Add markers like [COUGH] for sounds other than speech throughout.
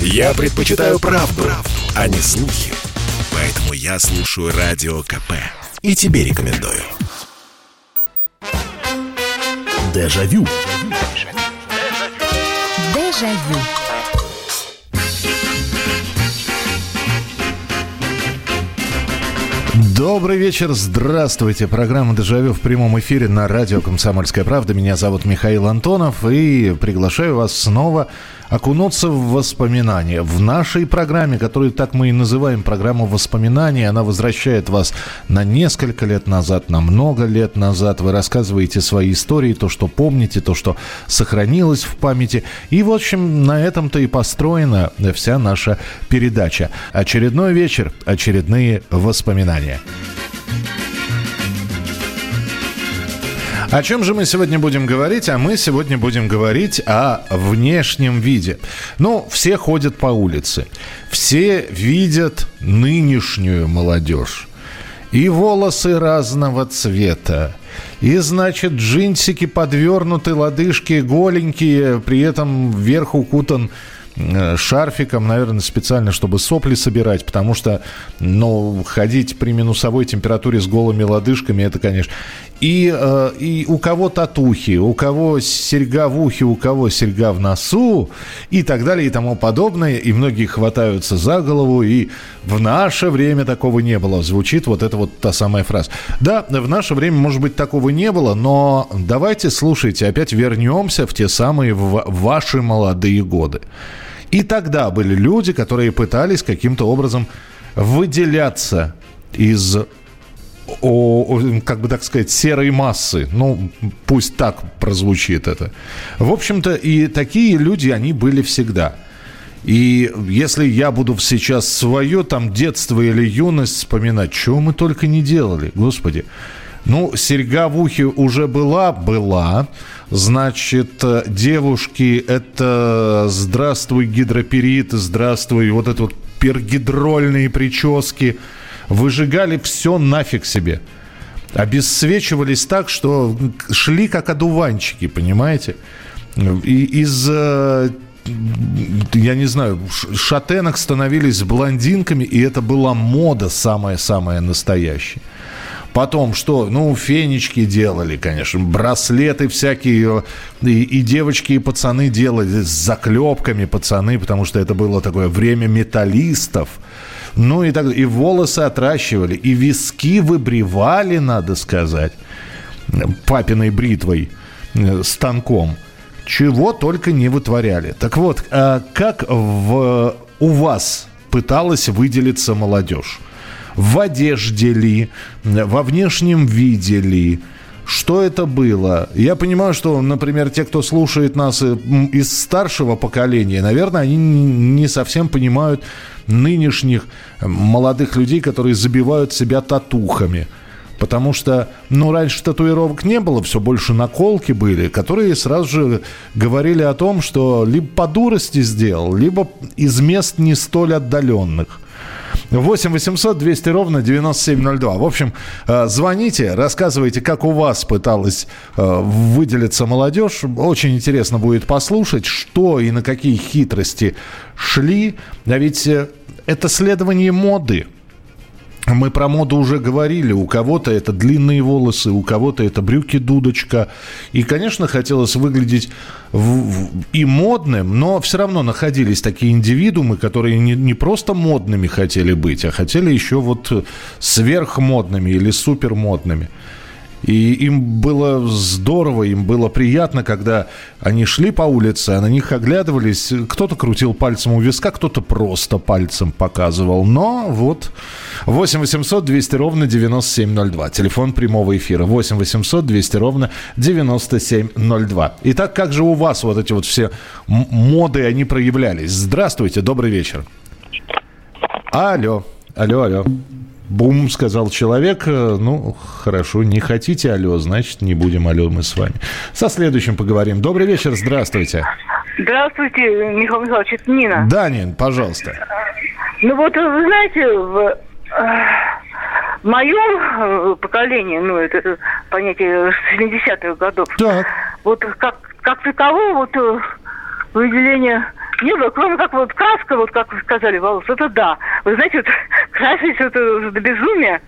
Я предпочитаю правду, правду, а не слухи. Поэтому я слушаю Радио КП. И тебе рекомендую. Дежавю. Дежавю. Добрый вечер, здравствуйте. Программа «Дежавю» в прямом эфире на радио «Комсомольская правда». Меня зовут Михаил Антонов и приглашаю вас снова окунуться в воспоминания. В нашей программе, которую так мы и называем программа воспоминаний, она возвращает вас на несколько лет назад, на много лет назад. Вы рассказываете свои истории, то, что помните, то, что сохранилось в памяти. И, в общем, на этом-то и построена вся наша передача. Очередной вечер, очередные воспоминания. О чем же мы сегодня будем говорить? А мы сегодня будем говорить о внешнем виде. Ну, все ходят по улице. Все видят нынешнюю молодежь. И волосы разного цвета. И, значит, джинсики подвернуты, лодыжки голенькие, при этом вверх укутан шарфиком, наверное, специально, чтобы сопли собирать, потому что, ну, ходить при минусовой температуре с голыми лодыжками, это, конечно... И, э, и у кого татухи, у кого серьга в ухе, у кого серьга в носу и так далее и тому подобное. И многие хватаются за голову, и в наше время такого не было. Звучит вот эта вот та самая фраза. Да, в наше время, может быть, такого не было, но давайте, слушайте, опять вернемся в те самые ваши молодые годы. И тогда были люди, которые пытались каким-то образом выделяться из о, как бы так сказать, серой массы. Ну, пусть так прозвучит это. В общем-то, и такие люди, они были всегда. И если я буду сейчас свое там детство или юность вспоминать, чего мы только не делали, господи. Ну, серьга в ухе уже была, была. Значит, девушки, это здравствуй гидроперит, здравствуй вот это вот пергидрольные прически. Выжигали все нафиг себе. Обесцвечивались так, что шли как одуванчики, понимаете? И из э, я не знаю, шатенок становились блондинками, и это была мода самая-самая настоящая. Потом что? Ну, фенечки делали, конечно. Браслеты всякие. И, и девочки, и пацаны делали с заклепками пацаны, потому что это было такое время металлистов. Ну и так и волосы отращивали, и виски выбривали, надо сказать, папиной бритвой, э, станком. Чего только не вытворяли. Так вот, а как в, у вас пыталась выделиться молодежь? В одежде ли, во внешнем виде ли, что это было? Я понимаю, что, например, те, кто слушает нас э, из старшего поколения, наверное, они не совсем понимают нынешних э, молодых людей, которые забивают себя татухами. Потому что, ну, раньше татуировок не было, все больше наколки были, которые сразу же говорили о том, что либо по дурости сделал, либо из мест не столь отдаленных. 8 800 200 ровно 9702. В общем, э, звоните, рассказывайте, как у вас пыталась э, выделиться молодежь. Очень интересно будет послушать, что и на какие хитрости шли. А ведь э, это следование моды. Мы про моду уже говорили. У кого-то это длинные волосы, у кого-то это брюки-дудочка. И, конечно, хотелось выглядеть в, в, и модным, но все равно находились такие индивидуумы, которые не, не просто модными хотели быть, а хотели еще вот сверхмодными или супермодными. И им было здорово, им было приятно, когда они шли по улице, а на них оглядывались. Кто-то крутил пальцем у виска, кто-то просто пальцем показывал. Но вот 8 800 200 ровно 9702. Телефон прямого эфира 8 800 200 ровно 9702. Итак, как же у вас вот эти вот все моды, они проявлялись? Здравствуйте, добрый вечер. Алло, алло, алло. Бум, сказал человек. Э, ну, хорошо, не хотите алло, значит, не будем алло мы с вами. Со следующим поговорим. Добрый вечер, здравствуйте. Здравствуйте, Михаил Михайлович, это Нина. Да, Нин, пожалуйста. Ну вот, вы знаете, в, э, в моем э, поколении, ну, это понятие 70-х годов, так. вот как, как такового вот выделения не было, кроме как вот краска, вот как вы сказали, волос, это да. Вы знаете, вот [LAUGHS] красить это до безумия.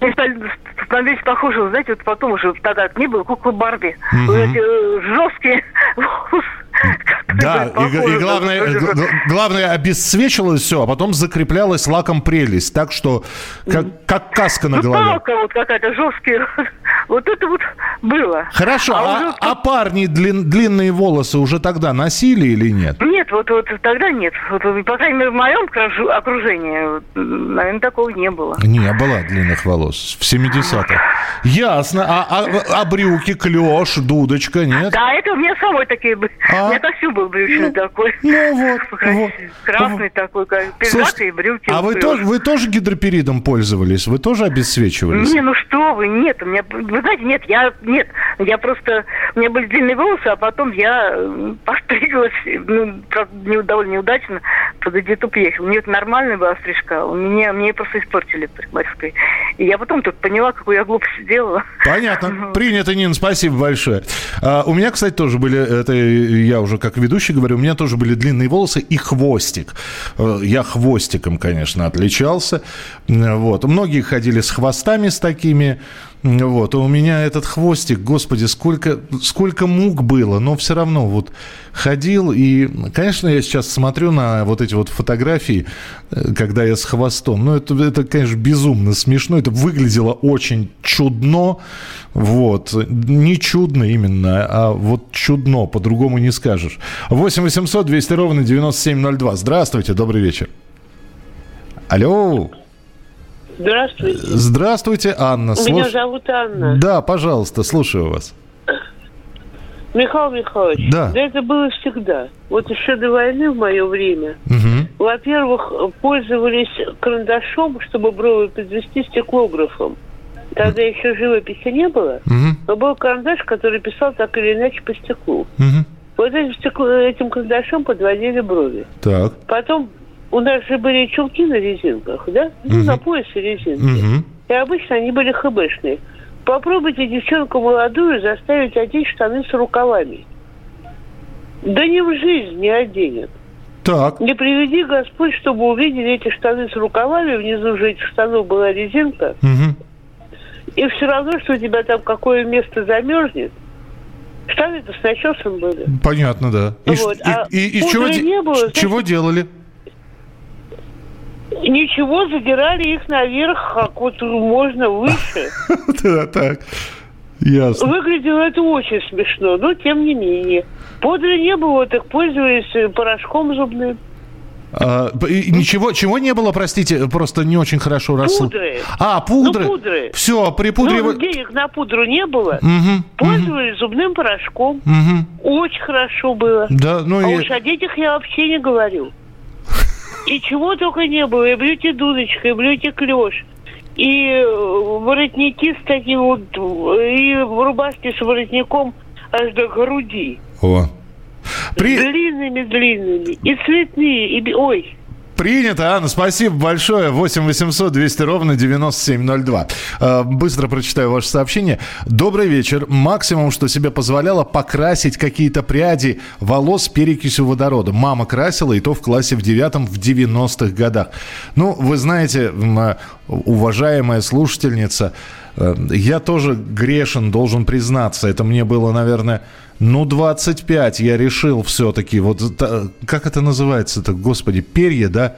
Мне стали становились похожи, знаете, вот потом уже тогда не было куклы Барби. Мгм. Вот эти э, жесткие [LAUGHS] волосы. Да, и, и главное, главное, обесцвечивалось все, а потом закреплялась лаком прелесть, так что как, как каска на Ну, голове. палка вот какая-то жесткая. [LAUGHS] Вот это вот было. Хорошо, а, уже а парни длин- длинные волосы уже тогда носили или нет? Нет, вот, вот тогда нет. Вот, по крайней мере, в моем окружении, наверное, такого не было. Не было длинных волос в 70-х. Ясно. А, а- а брюки, клеш, дудочка, нет? Да, это у меня самой такие были. А? Меня костюм был брючный такой. Ну вот, [LAUGHS] вот. Красный такой, как пиджак и брюки. а вы тоже, вы тоже гидроперидом пользовались? Вы тоже обесцвечивались? Не, ну что вы, нет, у меня, вы знаете, нет, я, нет, я просто, у меня были длинные волосы, а потом я [LAUGHS] постриглась, ну, не, довольно неудачно, под YouTube ехал. У меня это нормальная была стрижка, у меня, мне просто испортили парикмахерской. И я потом тут поняла, какую я глупость сделала. Понятно. [LAUGHS] Принято, Нин, спасибо большое. А, у меня, кстати, тоже были, это я уже как ведущий говорю, у меня тоже были длинные волосы и хвостик. Э, Я хвостиком, конечно, отличался. М, Вот. Многие ходили с хвостами с такими. Вот. А у меня этот хвостик, господи, сколько, сколько мук было, но все равно вот ходил. И, конечно, я сейчас смотрю на вот эти вот фотографии, э, когда я с хвостом. Ну, это, это конечно, безумно смешно. Это выглядело очень чудно. Вот. Не чудно именно, а вот чудно. По-другому не скажешь. 8 800 200 ровно 9702. Здравствуйте, добрый вечер. Алло. Здравствуйте. Здравствуйте, Анна. Меня Слуш- зовут Анна. Да, пожалуйста, слушаю вас. Михаил Михайлович, Да. это было всегда. Вот еще до войны в мое время, Мгм. во-первых, пользовались карандашом, чтобы брови подвести стеклографом. Тогда еще живописи не было, Мгм. но был карандаш, который писал так или иначе по стеклу. Мгм. Вот этим, стекло- этим карандашом подводили брови. Так. Потом у нас же были чулки на резинках, да? Ну, Мгм. на поясе резинки. Мгм. И обычно они были хбшные. Попробуйте девчонку молодую заставить одеть штаны с рукавами. Да ни в жизнь не оденет. Так. Не приведи Господь, чтобы увидели эти штаны с рукавами, внизу же этих штанов была резинка, Мгм. и все равно, что у тебя там какое место замерзнет. Штаны-то с начесом были. Понятно, да. И, Вот, а и- и- и чего, не было, значит- чего делали? Ничего, задирали их наверх, как вот можно выше. [LAUGHS] Да, так. Ясно. Выглядело это очень смешно, но тем не менее. Пудры не было, так пользовались э, порошком зубным. А, ничего, чего не было, простите, просто не очень хорошо расслышал. Пудры. А, пудры. Ну, пудры. Все, при пудре... Ну, денег на пудру не было. Мгм, Пользовались зубным порошком. мгм. Очень хорошо было. Да, ну А и... уж о детях я вообще не говорю. И чего только не было. И блюте дудочка, и блюте клеш. И э, воротники с таким вот, и рубашки с воротником аж до груди. О. При- Длинными-длинными. И цветные, и... Ой, Принято, Анна, спасибо большое. 8 800 200 ровно 9702. Э, Быстро прочитаю ваше сообщение. Добрый вечер. Максимум, что себе позволяло покрасить какие-то пряди волос перекисью водорода. Мама красила, и то в классе в девятом в 90-х годах. Ну, вы знаете, э, уважаемая слушательница, э, я тоже грешен, должен признаться. Это мне было, наверное, ну, 25 я решил все-таки, вот как это называется-то, господи, перья, да?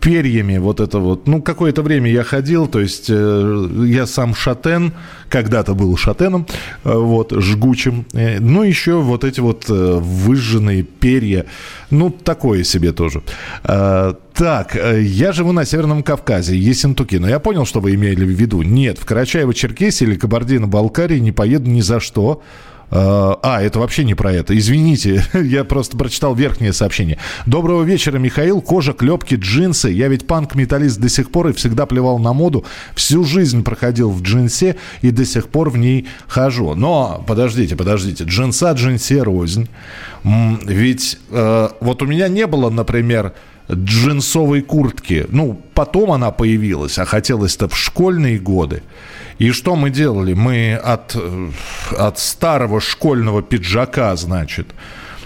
Перьями вот это вот. Ну, какое-то время я ходил, то есть э, я сам шатен, когда-то был шатеном, э, вот, жгучим. Э, ну, еще вот эти вот э, выжженные перья, ну, такое себе тоже. Э, так, э, я живу на Северном Кавказе, Ессентуки, но я понял, что вы имели в виду. Нет, в Карачаево-Черкесии или Кабардино-Балкарии не поеду ни за что. А, это вообще не про это. Извините, [LAUGHS] я просто прочитал верхнее сообщение. Доброго вечера, Михаил. Кожа, клепки, джинсы. Я ведь панк-металлист до сих пор и всегда плевал на моду. Всю жизнь проходил в джинсе и до сих пор в ней хожу. Но, подождите, подождите. Джинса, джинсе рознь. Ведь э, вот у меня не было, например, джинсовой куртки. Ну, потом она появилась, а хотелось-то в школьные годы. И что мы делали? Мы от, э, от старого школьного пиджака, значит,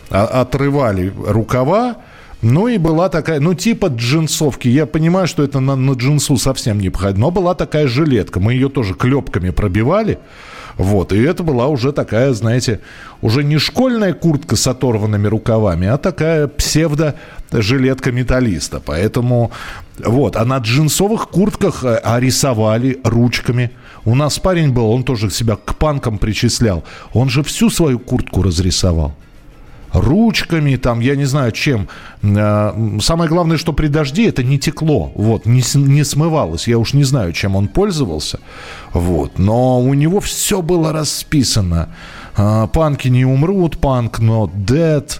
отрывали рукава, ну и была такая, ну типа джинсовки. Я понимаю, что это на, на джинсу совсем не походит, но была такая жилетка. Мы ее тоже клепками пробивали. Вот, и это была уже такая, знаете, уже не школьная куртка с оторванными рукавами, а такая псевдо-жилетка металлиста. Поэтому, вот, а на джинсовых куртках э, а рисовали ручками. У нас парень был, он тоже себя к панкам причислял. Он же всю свою куртку разрисовал ручками, там, я не знаю чем. Э, самое главное, что при дожде это не текло, вот, не, не смывалось. Я уж не знаю, чем он пользовался, вот. Но у него все было расписано. А, панки не умрут, панк not dead,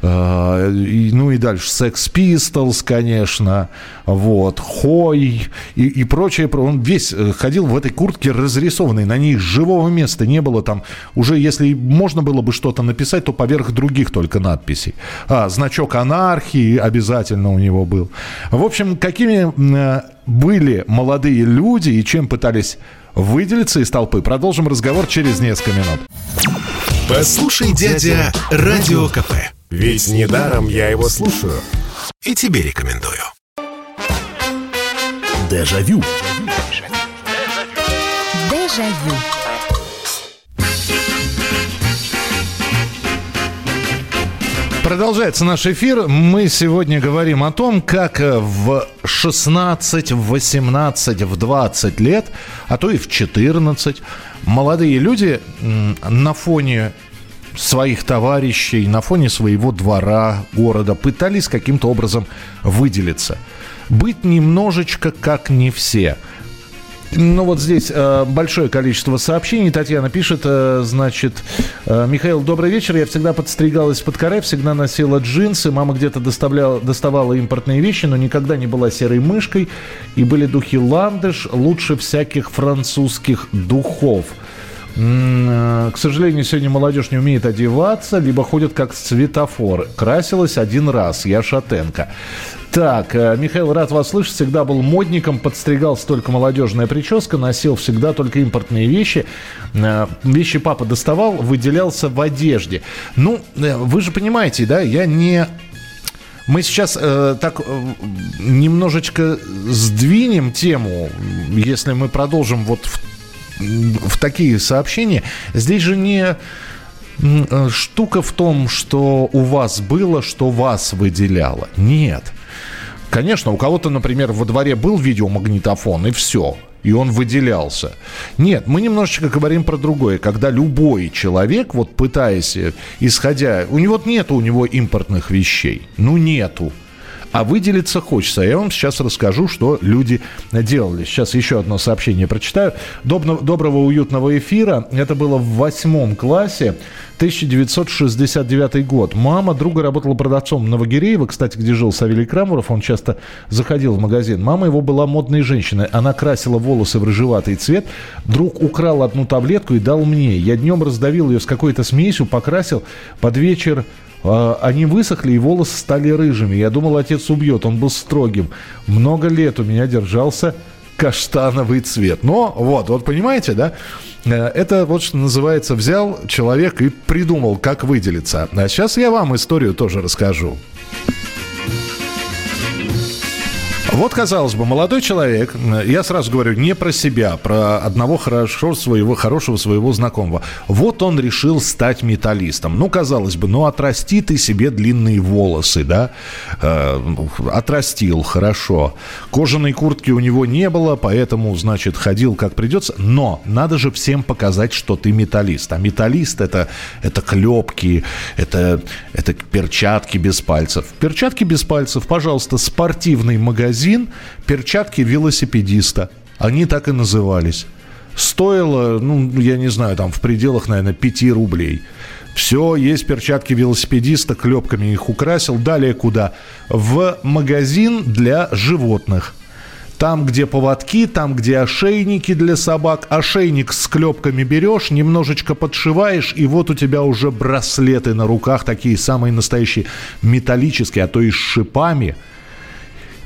а, ну и дальше Sex Pistols, конечно, вот, Хой и, и прочее. Он весь э, ходил в этой куртке разрисованной, на ней живого места не было там. Уже если можно было бы что-то написать, то поверх других только надписей. А, значок анархии обязательно у него был. В общем, какими э, были молодые люди и чем пытались выделиться из толпы. Продолжим разговор через несколько минут. Послушай, дядя, Радио КП. Ведь недаром я его слушаю. И тебе рекомендую. Дежавю. Дежавю. Продолжается наш эфир. Мы сегодня говорим о том, как в 16, в 18, в 20 лет, а то и в 14 молодые люди на фоне своих товарищей, на фоне своего двора, города пытались каким-то образом выделиться. Быть немножечко как не все – ну вот здесь э, большое количество сообщений. Татьяна пишет, э, значит, э, Михаил, добрый вечер. Я всегда подстригалась под каре, всегда носила джинсы. Мама где-то доставляла, доставала импортные вещи, но никогда не была серой мышкой. И были духи ландыш лучше всяких французских духов. Э, к сожалению, сегодня молодежь не умеет одеваться, либо ходят как светофор. Красилась один раз, я шатенка. Так, э, Михаил, рад вас слышать. Всегда был модником, подстригался только молодежная прическа, носил всегда только импортные вещи. Э, вещи папа доставал, выделялся в одежде. Ну, э, вы же понимаете, да, я не мы сейчас э, так э, немножечко сдвинем тему, если мы продолжим вот в, в такие сообщения. Здесь же не штука в том, что у вас было, что вас выделяло. Нет. Конечно, у кого-то, например, во дворе был видеомагнитофон, и все. И он выделялся. Нет, мы немножечко говорим про другое. Когда любой человек, вот пытаясь, э, исходя... У него нету у него импортных вещей. Ну, нету а выделиться хочется. Я вам сейчас расскажу, что люди делали. Сейчас еще одно сообщение прочитаю. Доброго, доброго уютного эфира. Это было в восьмом классе. 1969 год. Мама друга работала продавцом Новогиреева, кстати, где жил Савелий Крамуров. Он часто заходил в магазин. Мама его была модной женщиной. Она красила волосы в рыжеватый цвет. Друг украл одну таблетку и дал мне. Я днем раздавил ее с какой-то смесью, покрасил. Под вечер они высохли, и волосы стали рыжими. Я думал, отец убьет, он был строгим. Много лет у меня держался каштановый цвет. Но вот, вот понимаете, да? Э, это вот что называется, взял человек и придумал, как выделиться. А сейчас я вам историю тоже расскажу. Вот, казалось бы, молодой человек, я сразу говорю не про себя, про одного хорошо своего, хорошего своего знакомого. Вот он решил стать металлистом. Ну, казалось бы, ну, отрасти ты себе длинные волосы, да? Э, отрастил, хорошо. Кожаной куртки у него не было, поэтому, значит, ходил как придется. Но надо же всем показать, что ты металлист. А металлист это, это клепки, это, это перчатки без пальцев. Перчатки без пальцев, пожалуйста, спортивный магазин магазин перчатки велосипедиста. Они так и назывались. Стоило, ну, я не знаю, там в пределах, наверное, 5 рублей. Все, есть перчатки велосипедиста, клепками их украсил. Далее куда? В магазин для животных. Там, где поводки, там, где ошейники для собак. Ошейник с клепками берешь, немножечко подшиваешь, и вот у тебя уже браслеты на руках, такие самые настоящие металлические, а то и с шипами –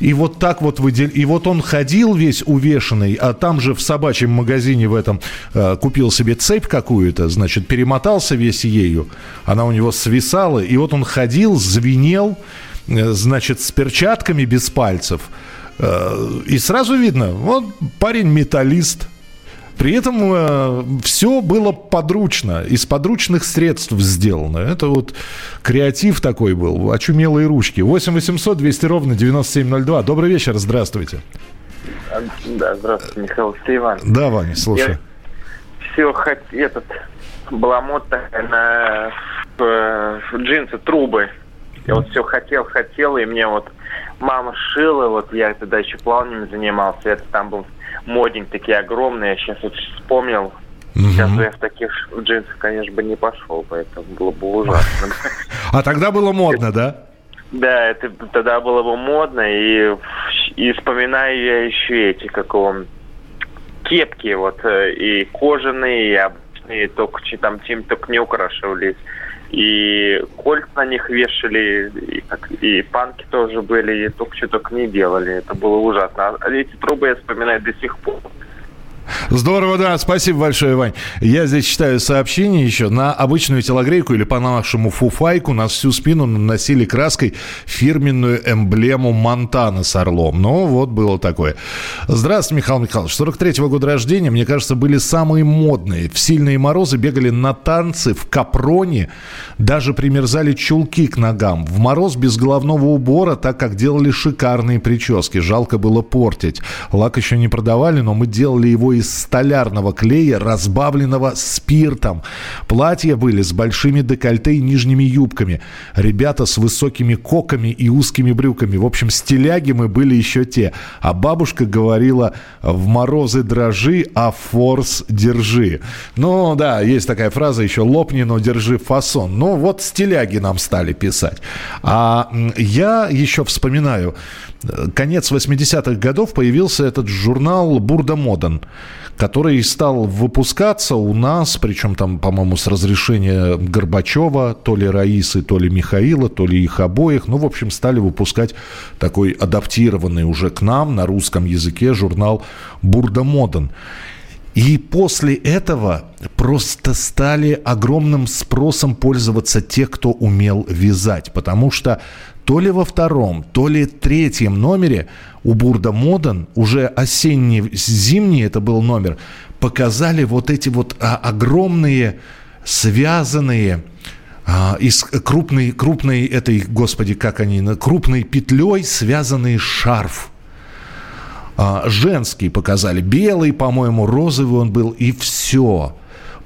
И вот так вот выдел... И вот он ходил весь увешанный, а там же в собачьем магазине в этом э, купил себе цепь какую-то, значит, перемотался весь ею. Она у него свисала, и вот он ходил, звенел, э, значит, с перчатками без пальцев. Э, и сразу видно, вот парень металлист, при этом э, все было подручно, из подручных средств сделано. Это вот креатив такой был, очумелые ручки. 8 800 200 ровно 9702. Добрый вечер, здравствуйте. Да, здравствуйте, Михаил Иван. Да, Ваня, слушай. Я все хот... этот была мода на э, джинсы, трубы. Я вот все хотел, хотел, и мне вот мама шила, вот я тогда еще плавными занимался, это там был модник такие огромные, я сейчас вот вспомнил. Угу. Сейчас я в таких джинсах, конечно, бы не пошел, поэтому было бы ужасно. А тогда было модно, да? Да, это тогда было бы модно, и, и вспоминаю я еще эти, как он, кепки, вот, э, и кожаные, и обычные, только там тем только не украшивались и кольца на них вешали, и, и панки тоже были, и только что только не делали. Это было ужасно. А эти трубы я вспоминаю до сих пор. Здорово, да, спасибо большое, Вань. Я здесь читаю сообщение еще. На обычную телогрейку или по-нашему фуфайку на всю спину наносили краской фирменную эмблему Монтана с орлом. Ну, вот было такое. Здравствуйте, Михаил Михайлович. 43-го года рождения, мне кажется, были самые модные. В сильные морозы бегали на танцы в капроне, даже примерзали чулки к ногам. В мороз без головного убора, так как делали шикарные прически. Жалко было портить. Лак еще не продавали, но мы делали его из столярного клея, разбавленного спиртом. Платья были с большими декольте и нижними юбками. Ребята с высокими коками и узкими брюками. В общем, стиляги мы были еще те. А бабушка говорила, в морозы дрожи, а форс держи. Ну да, есть такая фраза еще, лопни, но держи фасон. Ну вот стиляги нам стали писать. А я еще вспоминаю, конец 80-х годов появился этот журнал «Бурда Моден», который стал выпускаться у нас, причем там, по-моему, с разрешения Горбачева, то ли Раисы, то ли Михаила, то ли их обоих. Ну, в общем, стали выпускать такой адаптированный уже к нам на русском языке журнал «Бурда Моден». И после этого просто стали огромным спросом пользоваться те, кто умел вязать. Потому что то ли во втором, то ли третьем номере у Бурда Моден, уже осенний, зимний это был номер, показали вот эти вот а, огромные связанные а, из крупной, крупной этой, господи, как они, крупной петлей связанный шарф. А, женский показали, белый, по-моему, розовый он был, и все.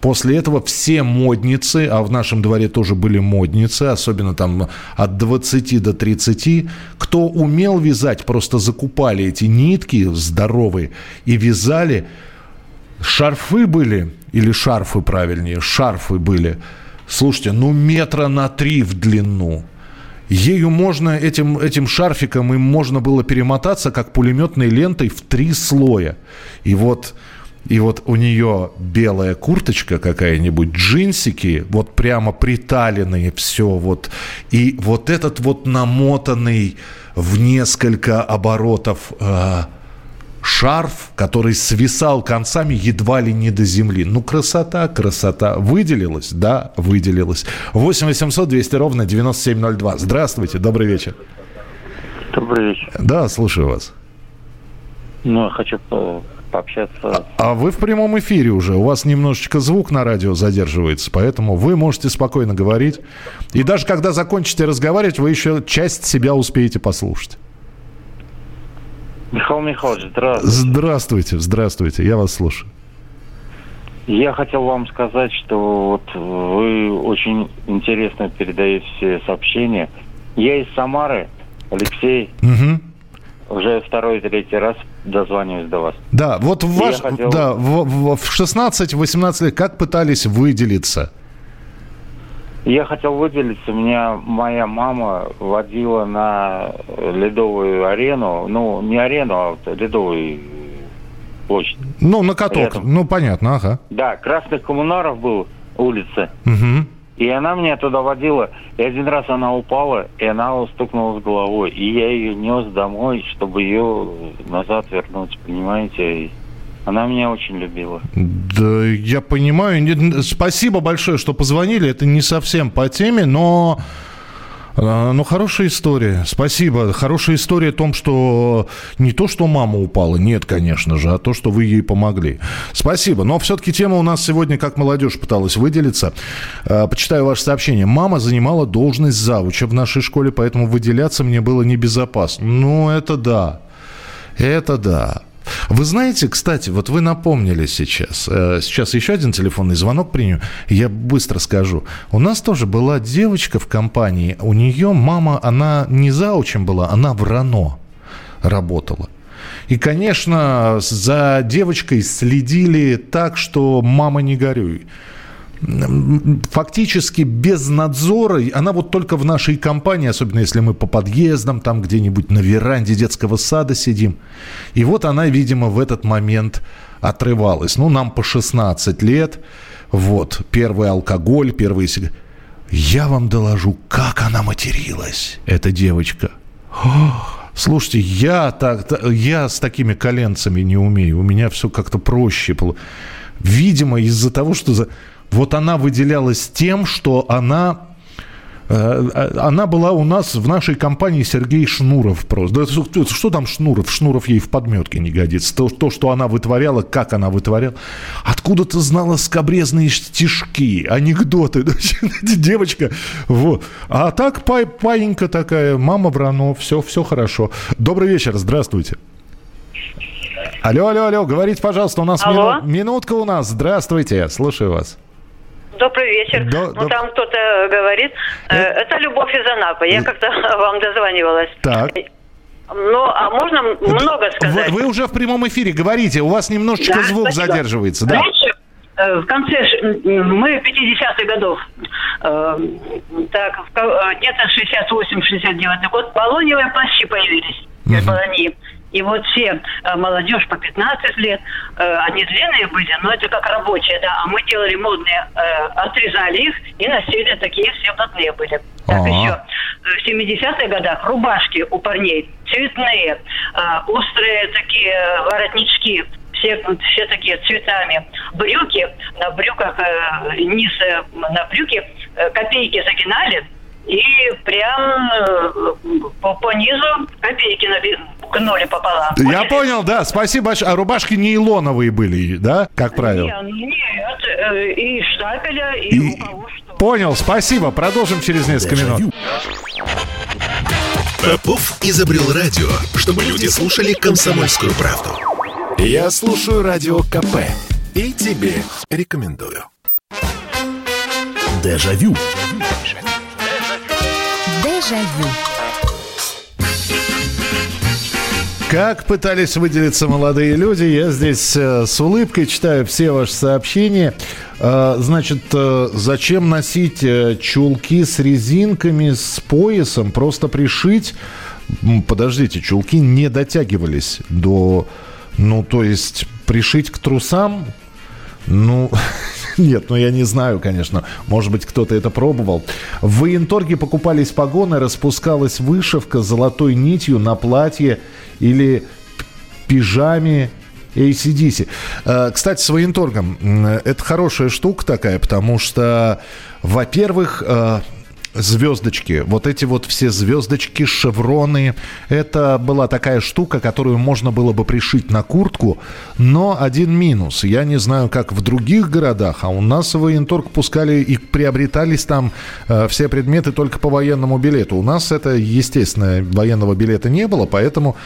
После этого все модницы, а в нашем дворе тоже были модницы, особенно там от 20 до 30, кто умел вязать, просто закупали эти нитки здоровые и вязали. Шарфы были, или шарфы правильнее, шарфы были, слушайте, ну метра на три в длину. Ею можно, этим, этим шарфиком им можно было перемотаться, как пулеметной лентой, в три слоя. И вот и вот у нее белая курточка какая-нибудь, джинсики, вот прямо приталенные, все вот. И вот этот вот намотанный в несколько оборотов э, шарф, который свисал концами едва ли не до земли. Ну, красота, красота. Выделилась? Да, выделилась. 8 800 200 ровно 9702. Здравствуйте, добрый вечер. Добрый вечер. Да, слушаю вас. Ну, я хочу пообщаться. А, а вы в прямом эфире уже. У вас немножечко звук на радио задерживается, поэтому вы можете спокойно говорить. И даже когда закончите разговаривать, вы еще часть себя успеете послушать. Михаил Михайлович, здравствуйте. Здравствуйте, здравствуйте, я вас слушаю. Я хотел вам сказать, что вот вы очень интересно передаете все сообщения. Я из Самары, Алексей. Угу. Уже второй, третий раз дозваниваюсь до вас. Да, вот в, ваш, хотел... да, в, в, в 16-18 лет как пытались выделиться? Я хотел выделиться. Меня моя мама водила на ледовую арену. Ну, не арену, а ледовую площадь. Ну, на каток. Рядом. Ну, понятно, ага. Да, Красных коммунаров был улица. Угу. И она меня туда водила. И один раз она упала, и она стукнулась головой. И я ее нес домой, чтобы ее назад вернуть, понимаете? Она меня очень любила. Да, я понимаю. Спасибо большое, что позвонили. Это не совсем по теме, но... а, Ну, хорошая история. Спасибо. Хорошая история о том, что не то, что мама упала, нет, конечно же, а то, что вы ей помогли. Спасибо. Но все-таки тема у нас сегодня, как молодежь пыталась выделиться. А, Почитаю ваше сообщение. Мама занимала должность завуча в нашей школе, поэтому выделяться мне было небезопасно. Ну, это да. Это да. Вы знаете, кстати, вот вы напомнили сейчас, э, сейчас еще один телефонный звонок приню, я быстро скажу. У нас тоже была девочка в компании, у нее мама, она не заучем была, она в РАНО работала. И, конечно, за девочкой следили так, что мама не горюй фактически без надзора, она вот только в нашей компании, особенно если мы по подъездам, там где-нибудь на веранде детского сада сидим. И вот она, видимо, в этот момент отрывалась. Ну, нам по 16 лет, вот, первый алкоголь, первые сигареты. Я вам доложу, как она материлась, эта девочка. Слушайте, я, так, та- я с такими коленцами не умею. У меня все как-то проще. Видимо, из-за того, что за... вот она выделялась тем, что она э, э, она была у нас в нашей компании Сергей Шнуров просто. Да что, там Шнуров? Шнуров ей в подметке не годится. То, то, что она вытворяла, как она вытворяла. Откуда ты знала скобрезные стишки, анекдоты? [LAUGHS] Девочка. Вот. А так пай, паинька такая, мама Брано, все, все хорошо. Добрый вечер, здравствуйте. Алло, алло, алло, говорите, пожалуйста, у нас Алло. мину- минутка у нас. Здравствуйте, слушаю вас. Добрый вечер. Да, ну, да. там кто-то говорит. э, это Любовь из Анапы. Я как-то [LAUGHS] вам дозванивалась. Так. Ну, а можно много сказать? Вы, вы уже в прямом эфире говорите, у вас немножечко Да, звук спасибо. задерживается. Да. Раньше, э, в конце, мы 50-х годов, э, так, в ко- э, где-то 68-69 год, полониевые плащи появились, Мгм. полонии. И вот все э, молодежь по 15 лет, э, они длинные были, но это как рабочие, да, а мы делали модные, э, отрезали их и носили такие все блатные были. Так Ага. еще. В 70-х годах рубашки у парней цветные, острые такие воротнички, все, все такие цветами. Брюки, на брюках, э, низ э, на брюки, э, копейки загинали, и прям э, по, по низу копейки гнули пополам. Я понял, да, спасибо большое. А рубашки нейлоновые были, да, как правило? Нет, нет, э, и штапеля, и, И- у кого что. Понял, спасибо. Продолжим через несколько минут. Попов изобрел радио, чтобы люди слушали комсомольскую правду. Я слушаю радио КП и тебе рекомендую. Дежавю. Дежавю. Как пытались выделиться молодые люди, я здесь э, с улыбкой читаю все ваши сообщения. Э, значит, э, зачем носить э, чулки с резинками, с поясом? Просто пришить? Подождите, чулки не дотягивались до... Ну, то есть пришить к трусам? Ну, [LAUGHS] нет, ну я не знаю, конечно. Может быть, кто-то это пробовал. В военторге покупались погоны, распускалась вышивка золотой нитью на платье или пижаме ACDC. Э, Кстати, с военторгом. Это хорошая штука такая, потому что, во-первых, э, звездочки, вот эти вот все звездочки, шевроны, это была такая штука, которую можно было бы пришить на куртку, но один минус. Я не знаю, как в других городах, а у нас в военторг пускали и приобретались там э, все предметы только по военному билету. У нас это, естественно, военного билета не было, поэтому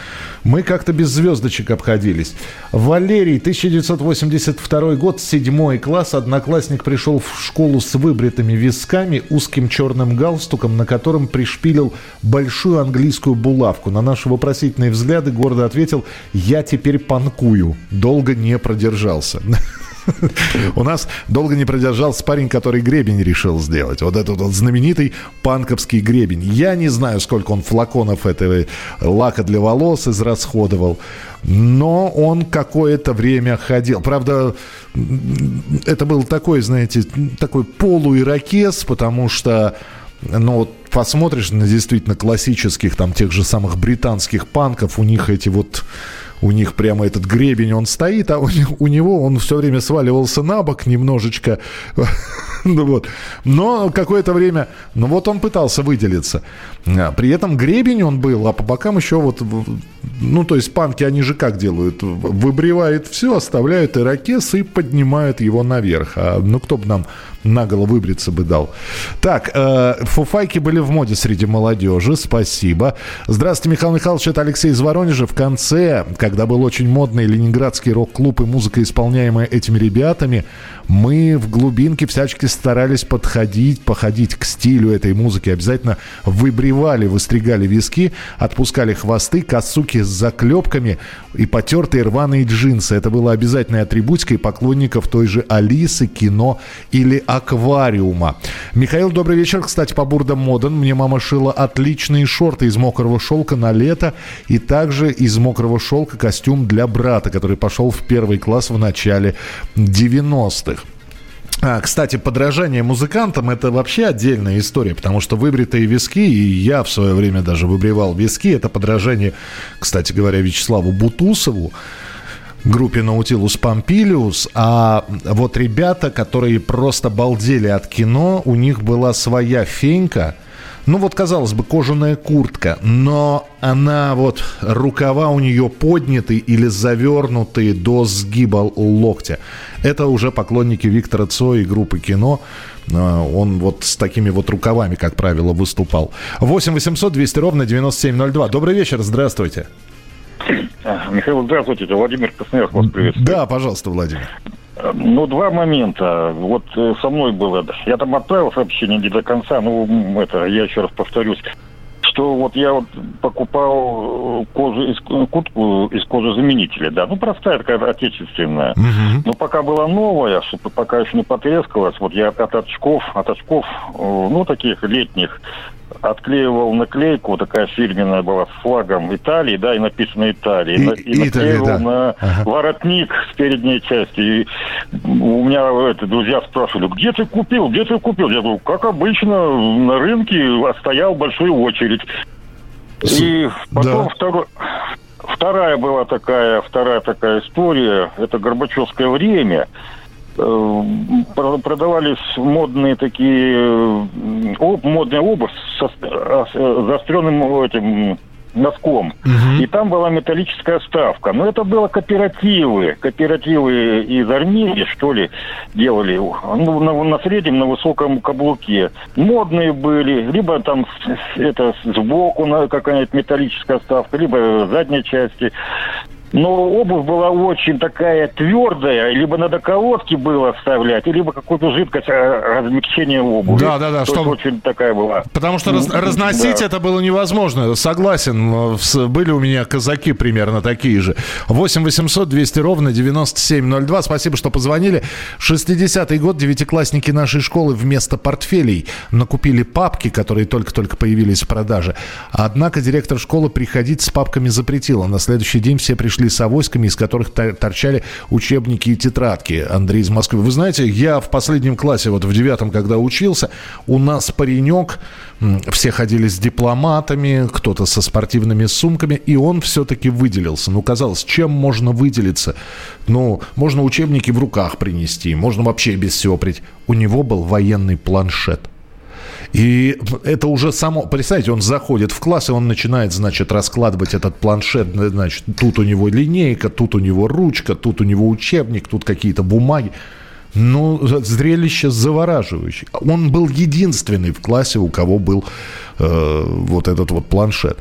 мы как-то без звездочек обходились. Валерий, 1982 год, седьмой класс. Одноклассник пришел в школу с выбритыми висками, узким черным галстуком, на котором пришпилил большую английскую булавку. На наши вопросительные взгляды гордо ответил «Я теперь панкую». Долго не продержался. [LAUGHS] У нас долго не продержался парень, который гребень решил сделать. Вот этот вот знаменитый панковский гребень. Я не знаю, сколько он флаконов этого лака для волос израсходовал. Но он какое-то время ходил. Правда, это был такой, знаете, такой полуирокез, потому что ну, вот посмотришь на действительно классических, там, тех же самых британских панков, у них эти вот у них прямо этот гребень, он стоит, а у, него он все время сваливался на бок немножечко. [LAUGHS] ну вот. Но какое-то время, ну вот он пытался выделиться. А, при этом гребень он был, а по бокам еще вот, ну то есть панки, они же как делают? Выбривают все, оставляют ирокез и поднимают его наверх. А, ну кто бы нам наголо выбриться бы дал. Так, э, фуфайки были в моде среди молодежи, спасибо. Здравствуйте, Михаил Михайлович, это Алексей из Воронежа. В конце, когда был очень модный ленинградский рок-клуб и музыка, исполняемая этими ребятами, мы в глубинке всячески старались подходить, походить к стилю этой музыки. Обязательно выбривали, выстригали виски, отпускали хвосты, косуки с заклепками и потертые рваные джинсы. Это было обязательной атрибутикой поклонников той же Алисы, кино или аквариума. Михаил, добрый вечер. Кстати, по бурдам моден мне мама шила отличные шорты из мокрого шелка на лето и также из мокрого шелка костюм для брата, который пошел в первый класс в начале 90-х. А, кстати, подражание музыкантам – это вообще отдельная история, потому что выбритые виски, и я в свое время даже выбривал виски, это подражание, кстати говоря, Вячеславу Бутусову, группе Наутилус Помпилиус, а вот ребята, которые просто балдели от кино, у них была своя фенька – ну вот, казалось бы, кожаная куртка, но она вот, рукава у нее подняты или завернуты до сгиба локтя. Это уже поклонники Виктора Цоя и группы «Кино». А, он вот с такими вот рукавами, как правило, выступал. 8 800 200 ровно 9702. Добрый вечер, здравствуйте. Михаил, здравствуйте, это Владимир Красноярск вас приветствует. Да, пожалуйста, Владимир. Ну, два момента. Вот э, со мной было. Я там отправил сообщение не до конца. Ну, это, я еще раз повторюсь что вот я вот покупал кожу из, куртку из кожезаменителя, да, ну простая такая отечественная. Uh-huh. Но пока была новая, чтобы пока еще не потрескалась, вот я от очков, от очков, э, ну таких летних, отклеивал наклейку, такая фирменная была с флагом Италии, да, и написано Италия. И, и, и наклеивал Италия, да. на ага. воротник с передней части. И у меня это, друзья спрашивали, где ты купил, где ты купил? Я говорю, как обычно, на рынке стоял большую очередь. И потом да. второй... Вторая была такая, вторая такая история, это Горбачевское время. Э, продавались модные такие, э, об, модная обувь со а, заостренным этим носком. Угу. И там была металлическая ставка. Но это было кооперативы. Кооперативы из Армении, что ли, делали. Ну, на, на среднем, на высоком каблуке. Модные были. Либо там это сбоку какая-нибудь металлическая ставка, либо задней части. Но обувь была очень такая твердая, либо надо колодки было вставлять, либо какую-то жидкость а, размягчения обуви. Да, да, да. Что... очень такая была. Потому что раз, разносить да. это было невозможно. Согласен. Были у меня казаки примерно такие же. 8 800 200 ровно 9702. Спасибо, что позвонили. 60-й год девятиклассники нашей школы вместо портфелей накупили папки, которые только-только появились в продаже. Однако директор школы приходить с папками запретила. На следующий день все пришли шли с авоськами, из которых торчали учебники и тетрадки. Андрей из Москвы. Вы знаете, я в последнем классе, вот в девятом, когда учился, у нас паренек, все ходили с дипломатами, кто-то со спортивными сумками, и он все-таки выделился. Ну, казалось, чем можно выделиться? Ну, можно учебники в руках принести, можно вообще без всего прийти. У него был военный планшет. И это уже само... Представьте, он заходит в класс, и он начинает, значит, раскладывать этот планшет. Значит, тут у него линейка, тут у него ручка, тут у него учебник, тут какие-то бумаги. Ну, зрелище завораживающее. Он был единственный в классе, у кого был э, вот этот вот планшет.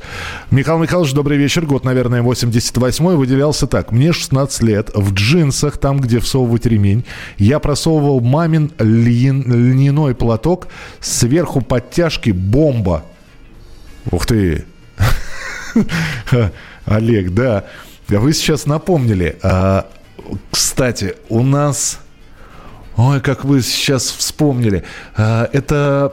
Михаил Михайлович, добрый вечер. Год, наверное, 88-й. Выделялся так. Мне 16 лет. В джинсах, там, где всовывать ремень, я просовывал мамин льняной платок. Сверху подтяжки бомба. Ух ты. [LAUGHS] Олег, да. Вы сейчас напомнили. А, кстати, у нас Ой, как вы сейчас вспомнили. А, это,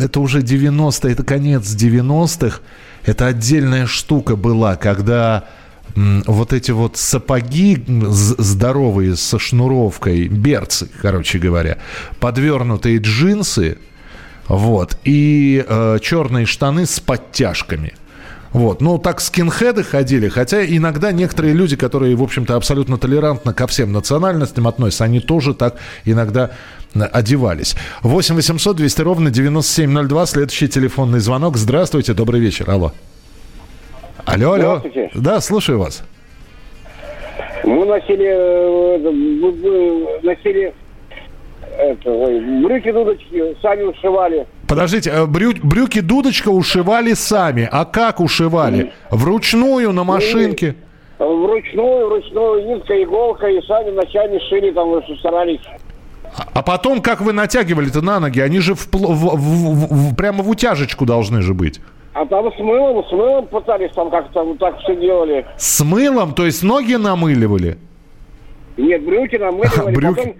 это уже 90-е, это конец 90-х. Это отдельная штука была, когда вот эти вот сапоги здоровые со шнуровкой, берцы, короче говоря, подвернутые джинсы, вот, и э, черные штаны с подтяжками – вот. Ну, так скинхеды ходили, хотя иногда некоторые люди, которые, в общем-то, абсолютно толерантно ко всем национальностям относятся, они тоже так иногда одевались. 8 800 200 ровно 9702, следующий телефонный звонок. Здравствуйте, добрый вечер, алло. Алло, алло. Да, слушаю вас. Мы носили, э, носили это, брюки, дудочки, сами ушивали. Подождите, э, брю, брюки дудочка ушивали сами. А как ушивали? Вручную, на машинке? Вручную, вручную, нитка, иголка, и сами ночами шили, там старались. А потом, как вы натягивали-то на ноги? Они же в, в, в, в, прямо в утяжечку должны же быть. А там с мылом, с мылом пытались там как-то вот так все делали. С мылом? То есть ноги намыливали? Нет, брюки намыливали. Брюки? Потом...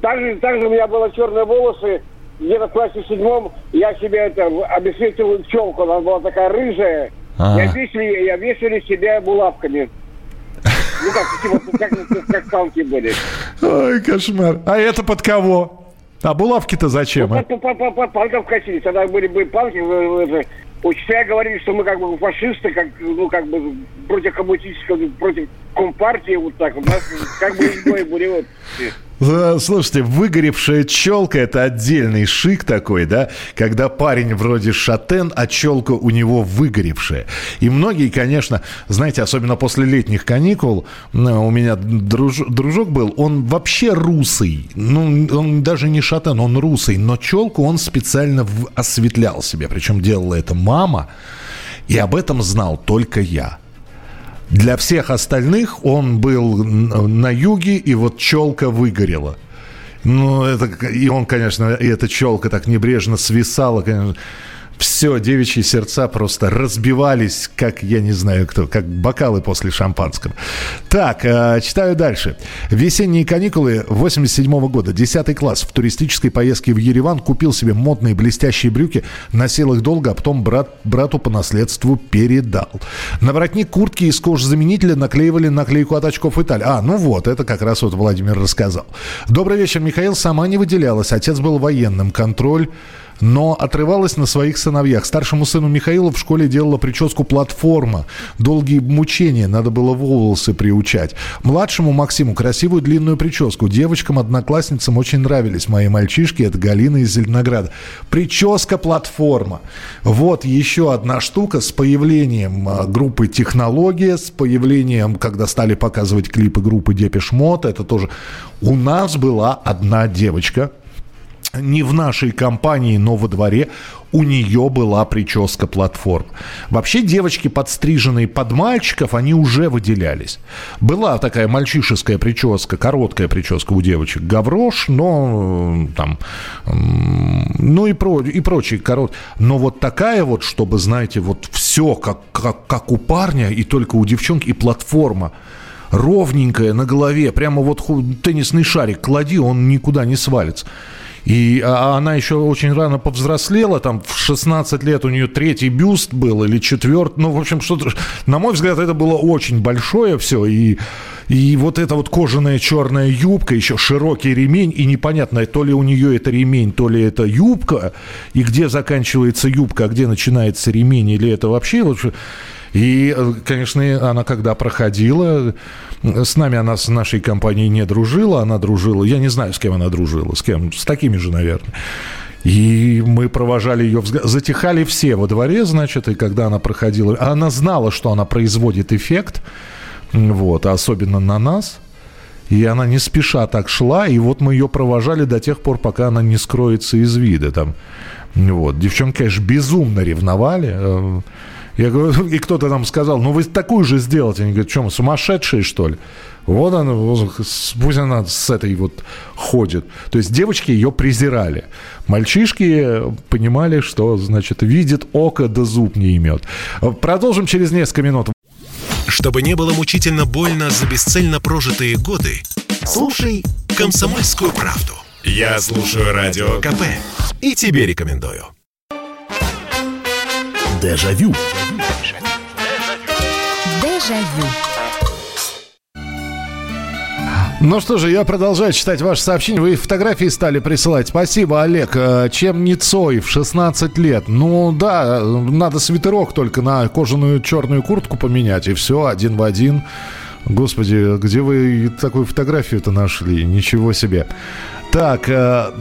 Также, также у меня было черные волосы, где-то в классе седьмом я себе это обесцветил челку, она была такая рыжая. А. Я весили, я весили себя булавками. Ну как, типа, как, как, как палки были. Ой, кошмар. А это под кого? А булавки-то зачем? Ну, а? под, под, под палков косили. Тогда были бы палки, учителя говорили, что мы как бы фашисты, как, ну, как бы против коммунистического, против компартии, вот так. У нас как бы изгои были вот. Слушайте, выгоревшая челка – это отдельный шик такой, да, когда парень вроде шатен, а челка у него выгоревшая. И многие, конечно, знаете, особенно после летних каникул, у меня друж, дружок был, он вообще русый. Ну, он даже не шатен, он русый, но челку он специально осветлял себе. Причем делала это мама, и об этом знал только я. Для всех остальных он был на юге, и вот челка выгорела. Ну, это, и он, конечно, и эта челка так небрежно свисала, конечно все, девичьи сердца просто разбивались, как, я не знаю кто, как бокалы после шампанского. Так, э, читаю дальше. Весенние каникулы 87 -го года, 10 класс, в туристической поездке в Ереван купил себе модные блестящие брюки, носил их долго, а потом брат, брату по наследству передал. На воротник куртки из кожзаменителя наклеивали наклейку от очков Италии. А, ну вот, это как раз вот Владимир рассказал. Добрый вечер, Михаил. Сама не выделялась. Отец был военным. Контроль но отрывалась на своих сыновьях. Старшему сыну Михаилу в школе делала прическу платформа. Долгие мучения, надо было волосы приучать. Младшему Максиму красивую длинную прическу. Девочкам-одноклассницам очень нравились мои мальчишки. Это Галина из Зеленограда. Прическа платформа. Вот еще одна штука с появлением а, группы «Технология», с появлением, когда стали показывать клипы группы «Депеш Мод», это тоже... У нас была одна девочка, не в нашей компании, но во дворе у нее была прическа платформ. Вообще девочки, подстриженные под мальчиков, они уже выделялись. Была такая мальчишеская прическа, короткая прическа у девочек. Гаврош, но там, ну и, про, и прочие корот. Но вот такая вот, чтобы, знаете, вот все как, как, как у парня, и только у девчонки, и платформа ровненькая на голове, прямо вот теннисный шарик клади, он никуда не свалится. И а, а она еще очень рано повзрослела, там в 16 лет у нее третий бюст был или четвертый, ну, в общем, что-то, на мой взгляд, это было очень большое все, и, и вот эта вот кожаная черная юбка, еще широкий ремень, и непонятно, то ли у нее это ремень, то ли это юбка, и где заканчивается юбка, а где начинается ремень, или это вообще... Вот, и, э, конечно, она когда проходила, с нами она с нашей компанией не дружила, она дружила, я не знаю, с кем она дружила, с кем, с такими же, наверное. И мы провожали ее взгляд. Затихали все во дворе, значит, и когда она проходила... Она знала, что она производит эффект, вот, особенно на нас. И она не спеша так шла, и вот мы ее провожали до тех пор, пока она не скроется из вида. Там. Вот. Девчонки, конечно, безумно ревновали. Я говорю, [LAUGHS] и кто-то там сказал, ну вы такую же сделайте. Они говорят, что мы сумасшедшие, что ли? Вот она, пусть она с этой вот ходит. То есть девочки ее презирали. Мальчишки понимали, что, значит, видит око да зуб не имет. Продолжим через несколько минут. Чтобы не было мучительно больно за бесцельно прожитые годы, слушай «Комсомольскую правду». Я слушаю Радио КП и тебе рекомендую. Дежавю. Дежавю. Ну что же, я продолжаю читать ваши сообщения. Вы фотографии стали присылать. Спасибо, Олег. Э, чем не Цой в 16 лет? Ну да, надо свитерок только на кожаную черную куртку поменять, и все, один в один. Господи, где вы такую фотографию-то нашли? Ничего себе. Так, э,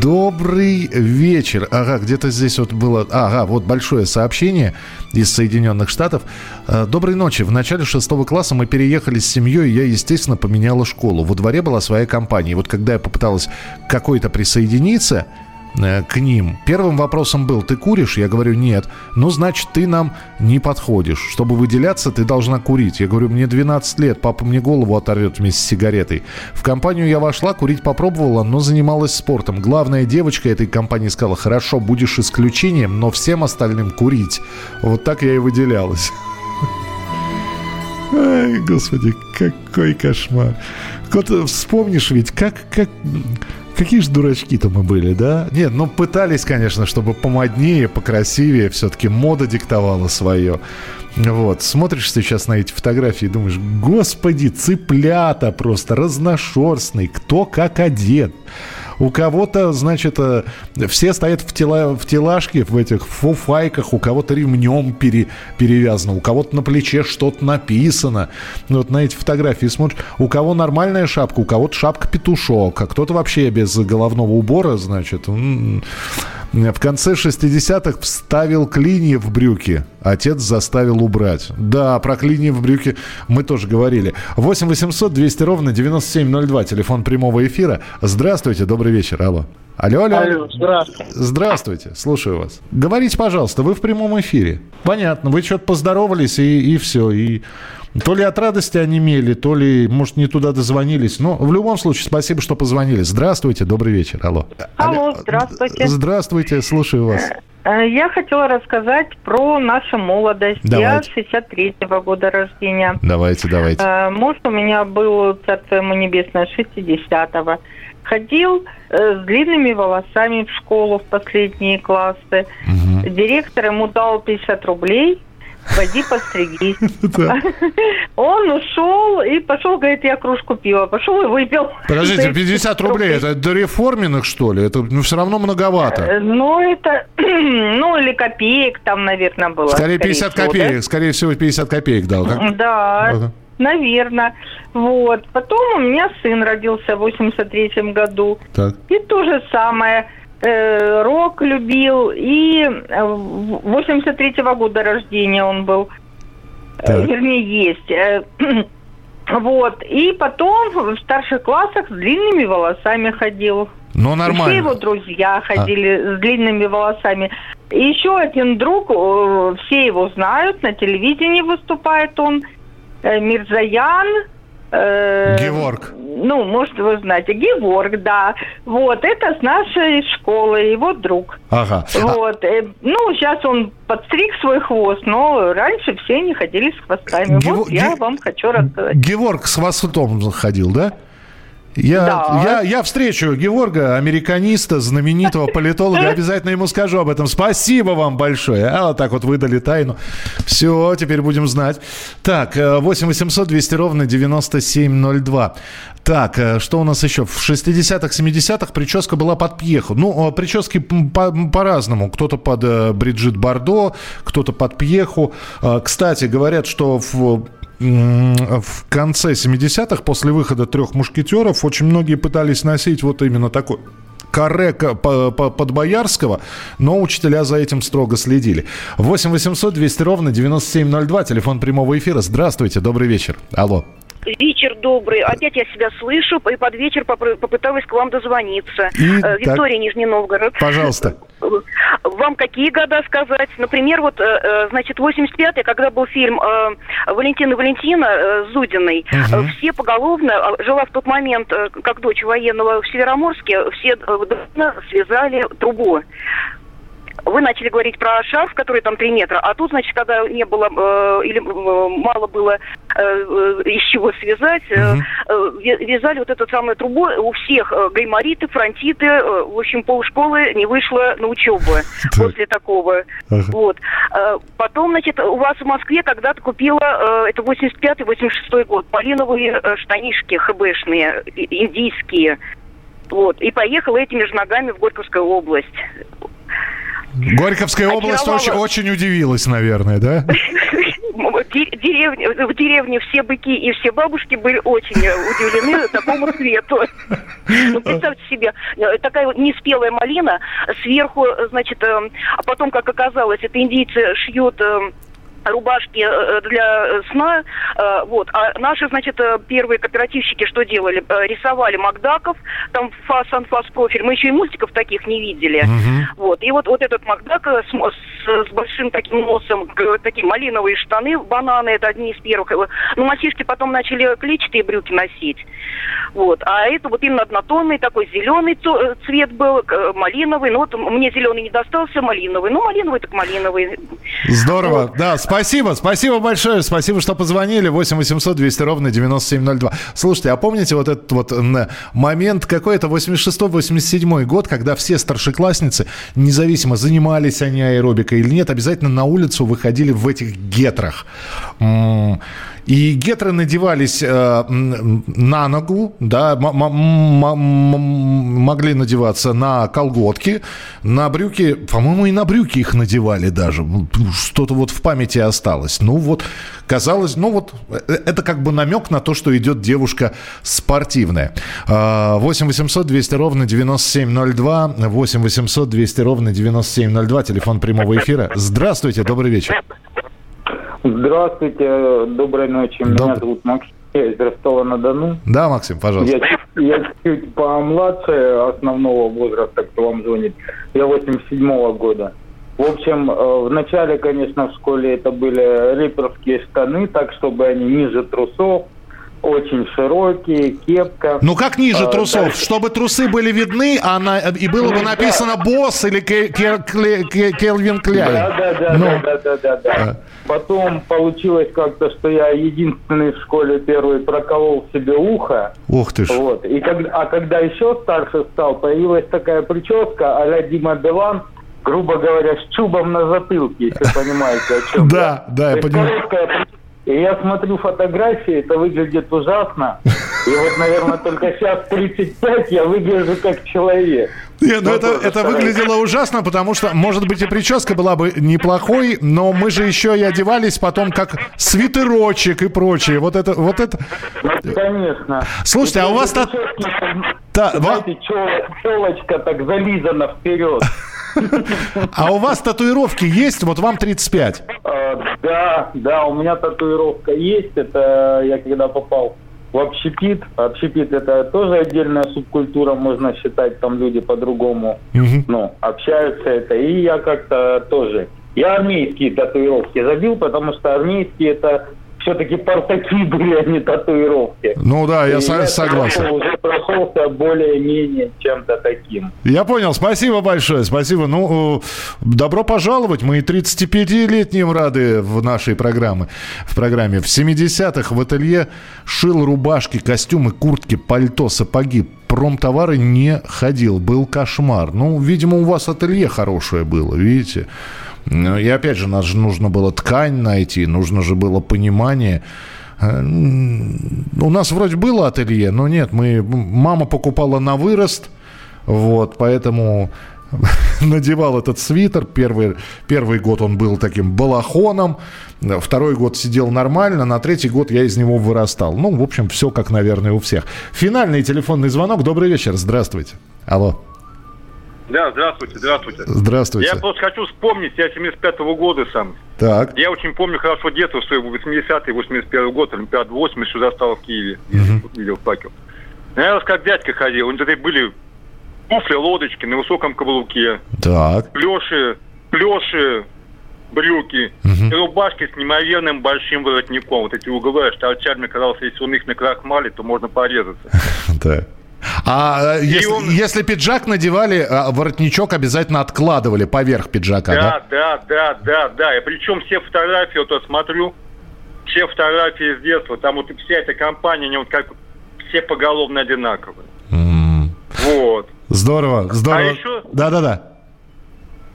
добрый вечер. Ага, где-то здесь вот было... Ага, вот большое сообщение из Соединенных Штатов. Э, доброй ночи. В начале шестого класса мы переехали с семьей, и я, естественно, поменяла школу. Во дворе была своя компания. И вот когда я попыталась какой-то присоединиться, к ним. Первым вопросом был, ты куришь? Я говорю, нет. Ну, значит, ты нам не подходишь. Чтобы выделяться, ты должна курить. Я говорю, мне 12 лет, папа мне голову оторвет вместе с сигаретой. В компанию я вошла, курить попробовала, но занималась спортом. Главная девочка этой компании сказала, хорошо, будешь исключением, но всем остальным курить. Вот так я и выделялась. [LAUGHS] Ай, господи, какой кошмар. Вот вспомнишь ведь, как, как, Какие же дурачки-то мы были, да? Нет, ну пытались, конечно, чтобы помоднее, покрасивее. Все-таки мода диктовала свое. Вот, смотришь сейчас на эти фотографии и думаешь, господи, цыплята просто, разношерстный, кто как одет. У кого-то, значит, э, все стоят в, тела, в телажке, в этих фуфайках, у кого-то ремнем пере, перевязано, у кого-то на плече что-то написано. Вот на эти фотографии смотришь. У кого нормальная шапка, у кого-то шапка-петушок, а кто-то вообще без головного убора, значит. В конце 60-х вставил клинья в брюки. Отец заставил убрать. Да, про клинья в брюки мы тоже говорили. 8 800 200 ровно 9702. Телефон прямого эфира. Здравствуйте, добрый вечер. Алло. Алло, алло. Алло, здравствуйте. Здравствуйте, слушаю вас. Говорите, пожалуйста, вы в прямом эфире. Понятно, вы что-то поздоровались и, и все. И то ли от радости онемели, то ли, может, не туда дозвонились. Но в любом случае, спасибо, что позвонили. Здравствуйте, добрый вечер. Алло. Алло, здравствуйте. Здравствуйте, слушаю вас. Э, я хотела рассказать про нашу молодость. Давайте. Я 63-го года рождения. Давайте, давайте. Э, муж у меня был, царство ему небесное, 60-го. Ходил э, с длинными волосами в школу в последние классы. Угу. Директор ему дал 50 рублей – Пойди постригись. [LAUGHS] Он ушел и пошел, говорит, я кружку пива. Пошел и выпил. Подождите, [LAUGHS] 50 рублей, это до реформенных, что ли? Это ну, все равно многовато. Э, ну, это, [CLEARS THROAT] ну, или копеек там, наверное, было. Скорее 50 копеек, скорее всего, 50 копеек дал. Да. Наверное. Вот. Потом у меня сын родился в 83-м году. Так. И то же самое э, рок любил, и 83-го э, года рождения он был, э, так. вернее, есть. [CLEARS THROAT] Вот, и потом в старших классах с длинными волосами ходил. Ну, нормально. Все его друзья ходили а. с длинными волосами. И еще один друг, все его знают, на телевидении выступает он, Мирзаян, Э, Геворг. Ну, может, вы знаете. Геворг, да. Вот, это с нашей школы, его друг. Ага. Вот. А... Ну, сейчас он подстриг свой хвост, но раньше все не ходили с хвостами. Гев... Вот я Ге... вам хочу рассказать. Геворг с хвостом ходил, да? Я, да. я, я встречу Георга, американиста, знаменитого политолога, обязательно ему скажу об этом. Спасибо вам большое. А вот так вот выдали тайну. Все, теперь будем знать. Так, 8 800 200 ровно 9702. Так, э, что у нас еще? В 60-х, 70-х прическа была под пьеху. Ну, прически по- по-разному. Кто-то под э, Бриджит Бардо, кто-то под пьеху. Э, кстати, говорят, что в в конце 70-х, после выхода трех мушкетеров, очень многие пытались носить вот именно такой каре под Боярского, но учителя за этим строго следили. 8 800 200 ровно 9702, телефон прямого эфира. Здравствуйте, добрый вечер. Алло. Вечер добрый. Опять я себя слышу, и под вечер попыталась к вам дозвониться. И, э, Виктория, Нижний Новгород. Пожалуйста. Вам какие года сказать? Например, вот, э, э, значит, 85-й, когда был фильм Валентина Валентина Зудиной, угу. все поголовно, жила в тот момент, как дочь военного в Североморске, все связали трубу вы начали говорить про шарф, который там 3 метра, а тут, значит, когда не было э, или э, мало было э, э, из чего связать, э, э, вязали вот эту самую трубу. У всех э, гаймориты, фронтиты, э, в общем, полшколы не вышло на учебу [LAUGHS] после такого. Вот. Э, потом, значит, у вас в Москве когда-то купила, э, это 85-86 год, полиновые штанишки хбшные, индийские. Вот. И поехала этими же ногами в Горьковскую область. Горьковская область очень, очень удивилась, наверное, да? Деревня, в деревне все быки и все бабушки были очень удивлены такому цвету. Ну, представьте себе, э, такая вот неспелая малина, сверху, значит, э, а потом, как оказалось, это индийцы шьют э, рубашки э, для сна. Э, вот. А наши, значит, э, первые кооперативщики что делали? Рисовали Макдаков, там фас, анфас, профиль. Мы еще и мультиков таких не видели. Угу. Вот. И вот, вот этот Макдак с, с, с большим таким носом, такие малиновые штаны, бананы, это одни из первых. Ну, мальчишки потом начали клетчатые брюки носить. Вот. А это вот именно однотонный такой зеленый цвет был, малиновый. Ну, вот мне зеленый не достался, малиновый. Ну, малиновый так малиновый. Здорово. Вот. Да, спасибо Спасибо, спасибо большое. Спасибо, что позвонили. 8 800 200 ровно 9702. Слушайте, а помните вот этот вот момент, какой это 86-87 год, когда все старшеклассницы, независимо, занимались они аэробикой или нет, обязательно на улицу выходили в этих гетрах. И гетры надевались э, на ногу, да, могли надеваться на колготки, на брюки, по-моему, и на брюки их надевали даже. Что-то вот в памяти осталось. Ну вот, казалось, ну вот, э, это как бы намек на то, что идет девушка спортивная. 8 800 200 ровно 9702, 8 800 200 ровно 9702, телефон прямого эфира. Здравствуйте, добрый вечер. Здравствуйте, доброй ночи. Доб... Меня зовут Максим, я из Ростова-на-Дону. Да, Максим, пожалуйста. Я, я чуть помладше основного возраста, кто вам звонит. Я 87-го года. В общем, э, в начале, конечно, в школе это были рэперские штаны, так, чтобы они ниже трусов, очень широкие, кепка. Ну как ниже а, трусов? Дальше... Чтобы трусы были видны, а на... и было бы написано «Босс» или «Келвин Кляйн». Да, да, да, ну. да, да, да, да. А. Потом получилось как-то, что я единственный в школе первый проколол себе ухо. Ух ты ж. Вот. И когда, а когда еще старше стал, появилась такая прическа а-ля Дима Билан, грубо говоря, с чубом на затылке, если понимаете, о чем Да, [LAUGHS] да, я понимаю. И я смотрю фотографии, это выглядит ужасно. И вот, наверное, только сейчас 35 я выгляжу как человек. Нет, ну это, это выглядело ужасно, потому что, может быть, и прическа была бы неплохой, но мы же еще и одевались потом как свитерочек и прочее. Вот это, вот это. Ну, конечно. Слушайте, а у вас... Та... Знаете, челочка так зализана вперед. А у вас татуировки есть? Вот вам 35. А, да, да, у меня татуировка есть. Это я когда попал в общепит. Общепит это тоже отдельная субкультура, можно считать, там люди по-другому ну, общаются это. И я как-то тоже. Я армейские татуировки забил, потому что армейские это все-таки портаки были, а не татуировки. Ну да, я, со- согласен. уже прошелся более-менее чем-то таким. Я понял, спасибо большое, спасибо. Ну, добро пожаловать, мы и 35-летним рады в нашей программе. В программе в 70-х в ателье шил рубашки, костюмы, куртки, пальто, сапоги, промтовары не ходил, был кошмар. Ну, видимо, у вас ателье хорошее было, видите? Ну, и опять же, нас же нужно было ткань найти, нужно же было понимание. Э, у нас вроде было ателье, но нет, мы, мама покупала на вырост, вот, поэтому [LAUGHS] надевал этот свитер. Первый, первый год он был таким балахоном, второй год сидел нормально, на третий год я из него вырастал. Ну, в общем, все как, наверное, у всех. Финальный телефонный звонок. Добрый вечер, здравствуйте. Алло. Да, здравствуйте, здравствуйте. Здравствуйте. Я просто хочу вспомнить, я 75-го года сам. Так. Я очень помню хорошо детство, что 80-й, 81 год, Олимпиад 80 сюда стал в Киеве. Угу. Видел факел. Я как дядька ходил, у него были туфли, лодочки на высоком каблуке. Так. Плеши, плеши, брюки угу. и рубашки с неимоверным большим воротником. Вот эти углы торчали, мне казалось, если он их накрахмалит, то можно порезаться. [LAUGHS] Да. А если, он... если пиджак надевали, а воротничок обязательно откладывали поверх пиджака, да? Да, да, да, да, да. И причем все фотографии, вот я смотрю, все фотографии с детства, там вот вся эта компания, они вот как все поголовно одинаковые. Mm. Вот. Здорово, здорово. А еще... Да-да-да.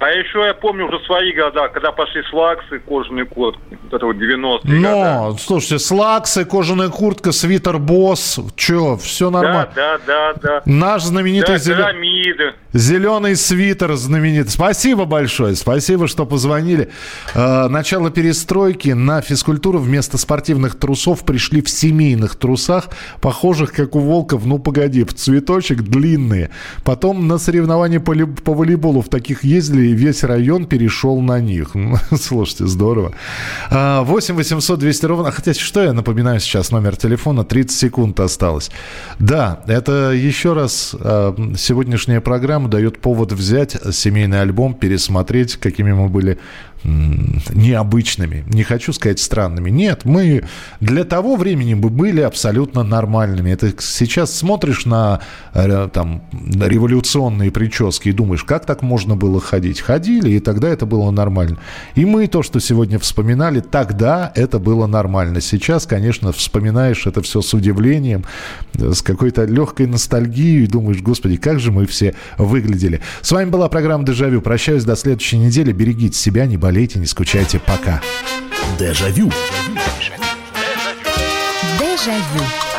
А еще я помню уже свои года, когда пошли слаксы, кожаные куртки. Вот это вот 90-е Но, года. слушайте, слаксы, кожаная куртка, свитер босс, че, все нормально. Да, да, да, да. Наш знаменитый да, зелен... зеленый свитер знаменитый. Спасибо большое, спасибо, что позвонили. Э, начало перестройки на физкультуру вместо спортивных трусов пришли в семейных трусах, похожих, как у Волков, ну погоди, в цветочек длинные. Потом на соревнования по, по волейболу в таких ездили весь район перешел на них. [LAUGHS] Слушайте, здорово. 8 800 200 ровно. Хотя, что я напоминаю сейчас номер телефона? 30 секунд осталось. Да, это еще раз а, сегодняшняя программа дает повод взять семейный альбом, пересмотреть, какими мы были необычными. Не хочу сказать странными. Нет, мы для того времени бы были абсолютно нормальными. Это сейчас смотришь на э, там, революционные прически и думаешь, как так можно было ходить? Ходили, и тогда это было нормально. И мы то, что сегодня вспоминали, тогда это было нормально. Сейчас, конечно, вспоминаешь это все с удивлением, с какой-то легкой ностальгией и думаешь, господи, как же мы все выглядели. С вами была программа «Дежавю». Прощаюсь до следующей недели. Берегите себя, не болейте болейте, не скучайте. Пока. Дежавю. Дежавю.